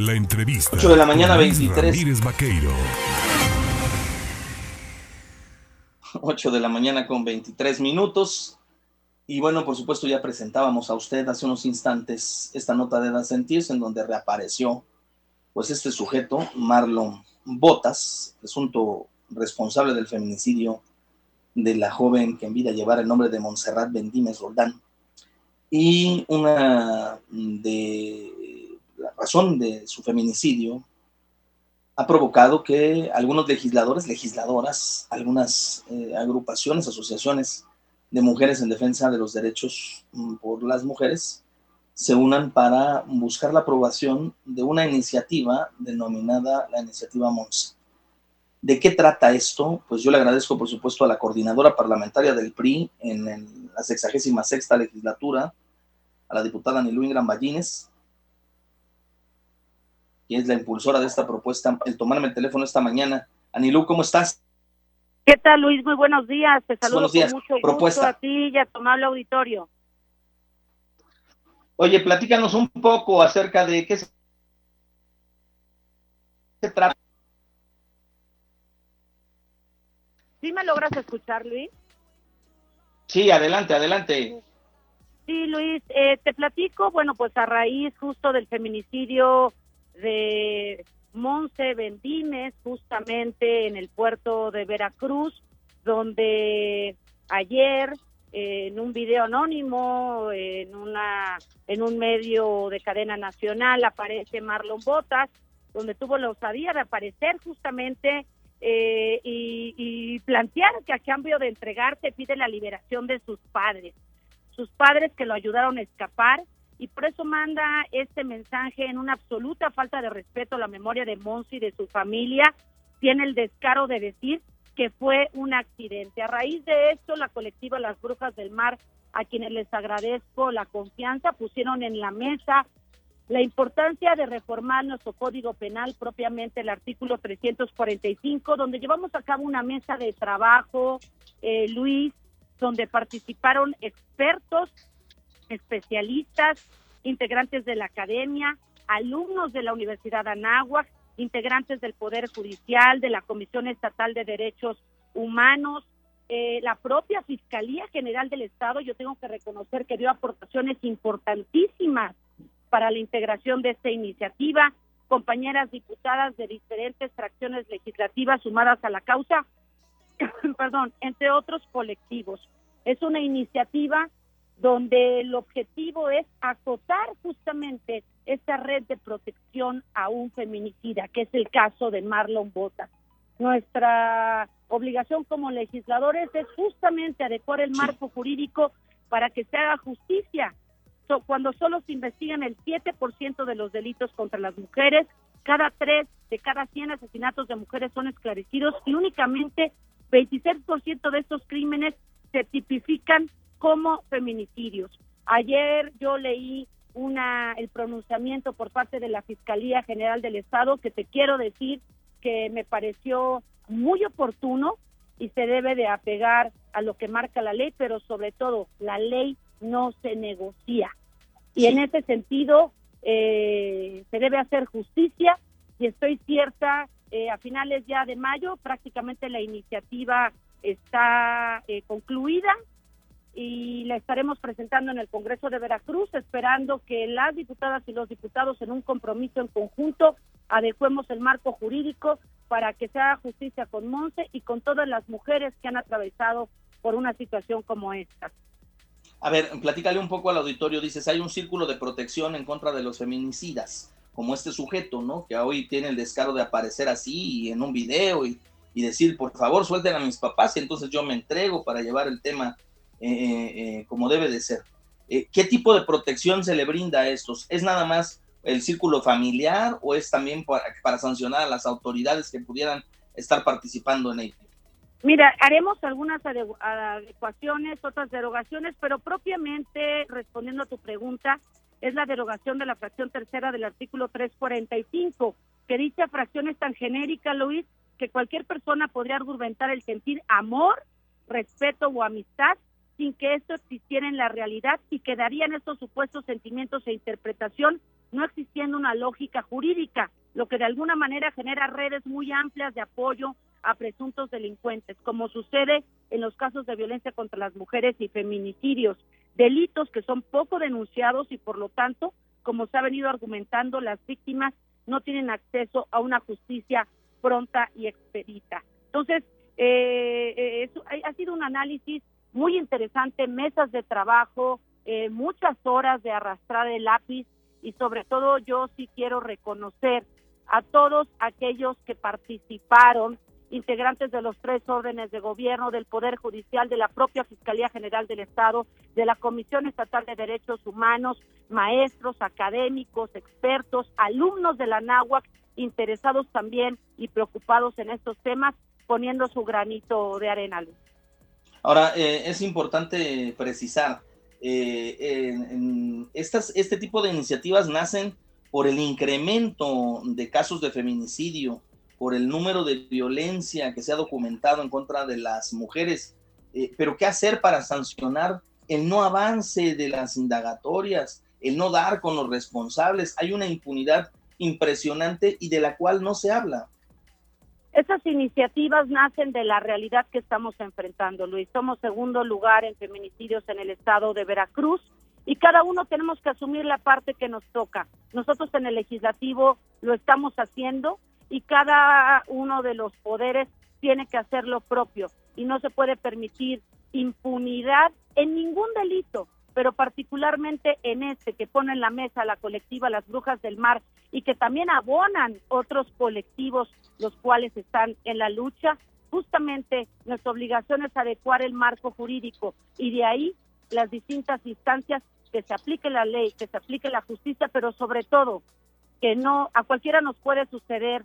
La entrevista. 8 de la mañana, 23. Ramírez Vaqueiro. 8 de la mañana con 23 minutos. Y bueno, por supuesto, ya presentábamos a usted hace unos instantes esta nota de Da Sentirse, en donde reapareció pues este sujeto, Marlon Botas, presunto responsable del feminicidio de la joven que en vida llevara el nombre de Montserrat Bendímez Roldán. Y una de la razón de su feminicidio ha provocado que algunos legisladores, legisladoras, algunas eh, agrupaciones, asociaciones de mujeres en defensa de los derechos mm, por las mujeres se unan para buscar la aprobación de una iniciativa denominada la iniciativa MONS. ¿De qué trata esto? Pues yo le agradezco, por supuesto, a la coordinadora parlamentaria del PRI en la 66 legislatura, a la diputada Nilú Ingram Ballines, que es la impulsora de esta propuesta, el tomarme el teléfono esta mañana. Anilú, ¿cómo estás? ¿Qué tal, Luis? Muy buenos días. Te saludo Buenos días. con mucho Propuesta. gusto a ti y a tu amable auditorio. Oye, platícanos un poco acerca de qué se se trata. ¿Sí me logras escuchar, Luis? Sí, adelante, adelante. Sí, Luis, eh, te platico, bueno, pues a raíz justo del feminicidio de Monse Bendímez, justamente en el puerto de Veracruz, donde ayer eh, en un video anónimo, en una en un medio de cadena nacional aparece Marlon Botas, donde tuvo la osadía de aparecer justamente eh, y, y plantear que a cambio de entregarse pide la liberación de sus padres, sus padres que lo ayudaron a escapar y por eso manda este mensaje en una absoluta falta de respeto a la memoria de Monsi y de su familia. Tiene el descaro de decir que fue un accidente. A raíz de esto, la colectiva Las Brujas del Mar, a quienes les agradezco la confianza, pusieron en la mesa la importancia de reformar nuestro Código Penal, propiamente el artículo 345, donde llevamos a cabo una mesa de trabajo, eh, Luis, donde participaron expertos, especialistas, integrantes de la academia, alumnos de la Universidad Anáhuac, integrantes del Poder Judicial, de la Comisión Estatal de Derechos Humanos, eh, la propia Fiscalía General del Estado, yo tengo que reconocer que dio aportaciones importantísimas para la integración de esta iniciativa, compañeras diputadas de diferentes fracciones legislativas sumadas a la causa, perdón, entre otros colectivos. Es una iniciativa donde el objetivo es acotar justamente esta red de protección a un feminicida, que es el caso de Marlon Bota. Nuestra obligación como legisladores es justamente adecuar el marco jurídico para que se haga justicia. So, cuando solo se investigan el 7% de los delitos contra las mujeres, cada tres de cada 100 asesinatos de mujeres son esclarecidos y únicamente 26% de estos crímenes se tipifican como feminicidios. Ayer yo leí una el pronunciamiento por parte de la Fiscalía General del Estado que te quiero decir que me pareció muy oportuno y se debe de apegar a lo que marca la ley, pero sobre todo la ley no se negocia. Y en ese sentido eh, se debe hacer justicia y estoy cierta, eh, a finales ya de mayo prácticamente la iniciativa está eh, concluida y la estaremos presentando en el Congreso de Veracruz, esperando que las diputadas y los diputados en un compromiso en conjunto adecuemos el marco jurídico para que se haga justicia con Monse y con todas las mujeres que han atravesado por una situación como esta. A ver, platícale un poco al auditorio. Dices, hay un círculo de protección en contra de los feminicidas, como este sujeto, ¿no? Que hoy tiene el descaro de aparecer así en un video y, y decir, por favor, suelten a mis papás y entonces yo me entrego para llevar el tema eh, eh, como debe de ser. Eh, ¿Qué tipo de protección se le brinda a estos? ¿Es nada más el círculo familiar o es también para, para sancionar a las autoridades que pudieran estar participando en ello? Mira, haremos algunas ade- adecuaciones, otras derogaciones, pero propiamente respondiendo a tu pregunta, es la derogación de la fracción tercera del artículo 345, que dicha fracción es tan genérica, Luis, que cualquier persona podría argumentar el sentir amor, respeto o amistad sin que esto existiera en la realidad y quedarían estos supuestos sentimientos e interpretación no existiendo una lógica jurídica, lo que de alguna manera genera redes muy amplias de apoyo a presuntos delincuentes, como sucede en los casos de violencia contra las mujeres y feminicidios, delitos que son poco denunciados y por lo tanto, como se ha venido argumentando, las víctimas no tienen acceso a una justicia pronta y expedita. Entonces, eh, eh ha sido un análisis muy interesante, mesas de trabajo, eh, muchas horas de arrastrar el lápiz y sobre todo yo sí quiero reconocer a todos aquellos que participaron, integrantes de los tres órdenes de gobierno, del Poder Judicial, de la propia Fiscalía General del Estado, de la Comisión Estatal de Derechos Humanos, maestros, académicos, expertos, alumnos de la NAHUAC, interesados también y preocupados en estos temas, poniendo su granito de arena. Ahora, eh, es importante precisar, eh, estas, este tipo de iniciativas nacen por el incremento de casos de feminicidio, por el número de violencia que se ha documentado en contra de las mujeres. Eh, pero ¿qué hacer para sancionar el no avance de las indagatorias, el no dar con los responsables? Hay una impunidad impresionante y de la cual no se habla. Esas iniciativas nacen de la realidad que estamos enfrentando, Luis. Somos segundo lugar en feminicidios en el estado de Veracruz y cada uno tenemos que asumir la parte que nos toca. Nosotros en el legislativo lo estamos haciendo y cada uno de los poderes tiene que hacer lo propio y no se puede permitir impunidad en ningún delito pero particularmente en este que pone en la mesa la colectiva Las Brujas del Mar y que también abonan otros colectivos los cuales están en la lucha, justamente nuestra obligación es adecuar el marco jurídico y de ahí las distintas instancias que se aplique la ley, que se aplique la justicia, pero sobre todo que no a cualquiera nos puede suceder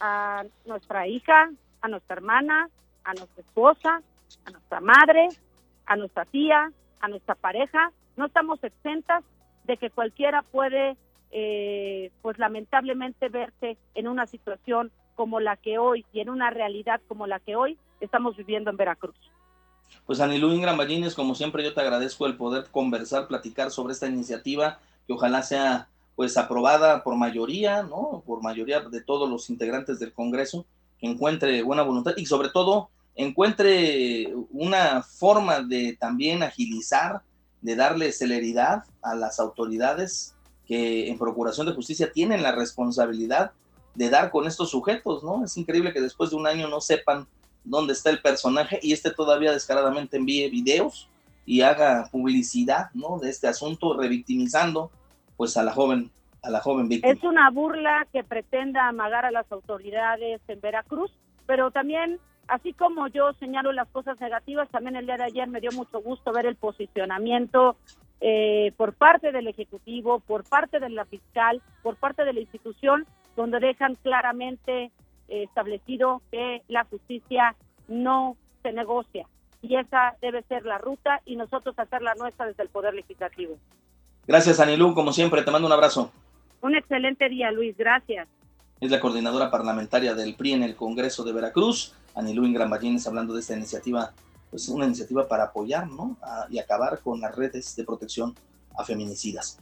a nuestra hija, a nuestra hermana, a nuestra esposa, a nuestra madre, a nuestra tía, a nuestra pareja, no estamos exentas de que cualquiera puede, eh, pues lamentablemente, verse en una situación como la que hoy y en una realidad como la que hoy estamos viviendo en Veracruz. Pues Anilú Ingram como siempre yo te agradezco el poder conversar, platicar sobre esta iniciativa que ojalá sea pues aprobada por mayoría, ¿no? Por mayoría de todos los integrantes del Congreso, que encuentre buena voluntad y sobre todo encuentre una forma de también agilizar, de darle celeridad a las autoridades que en Procuración de Justicia tienen la responsabilidad de dar con estos sujetos, ¿no? Es increíble que después de un año no sepan dónde está el personaje y este todavía descaradamente envíe videos y haga publicidad, ¿no? De este asunto, revictimizando, pues, a la joven, a la joven víctima. Es una burla que pretenda amagar a las autoridades en Veracruz, pero también así como yo señalo las cosas negativas, también el día de ayer me dio mucho gusto ver el posicionamiento eh, por parte del Ejecutivo, por parte de la fiscal, por parte de la institución, donde dejan claramente eh, establecido que la justicia no se negocia. Y esa debe ser la ruta y nosotros hacer la nuestra desde el Poder Legislativo. Gracias, Anilú. Como siempre, te mando un abrazo. Un excelente día, Luis. Gracias. Es la coordinadora parlamentaria del PRI en el Congreso de Veracruz. Anilú Ingram Ballines hablando de esta iniciativa, pues una iniciativa para apoyar y acabar con las redes de protección a feminicidas.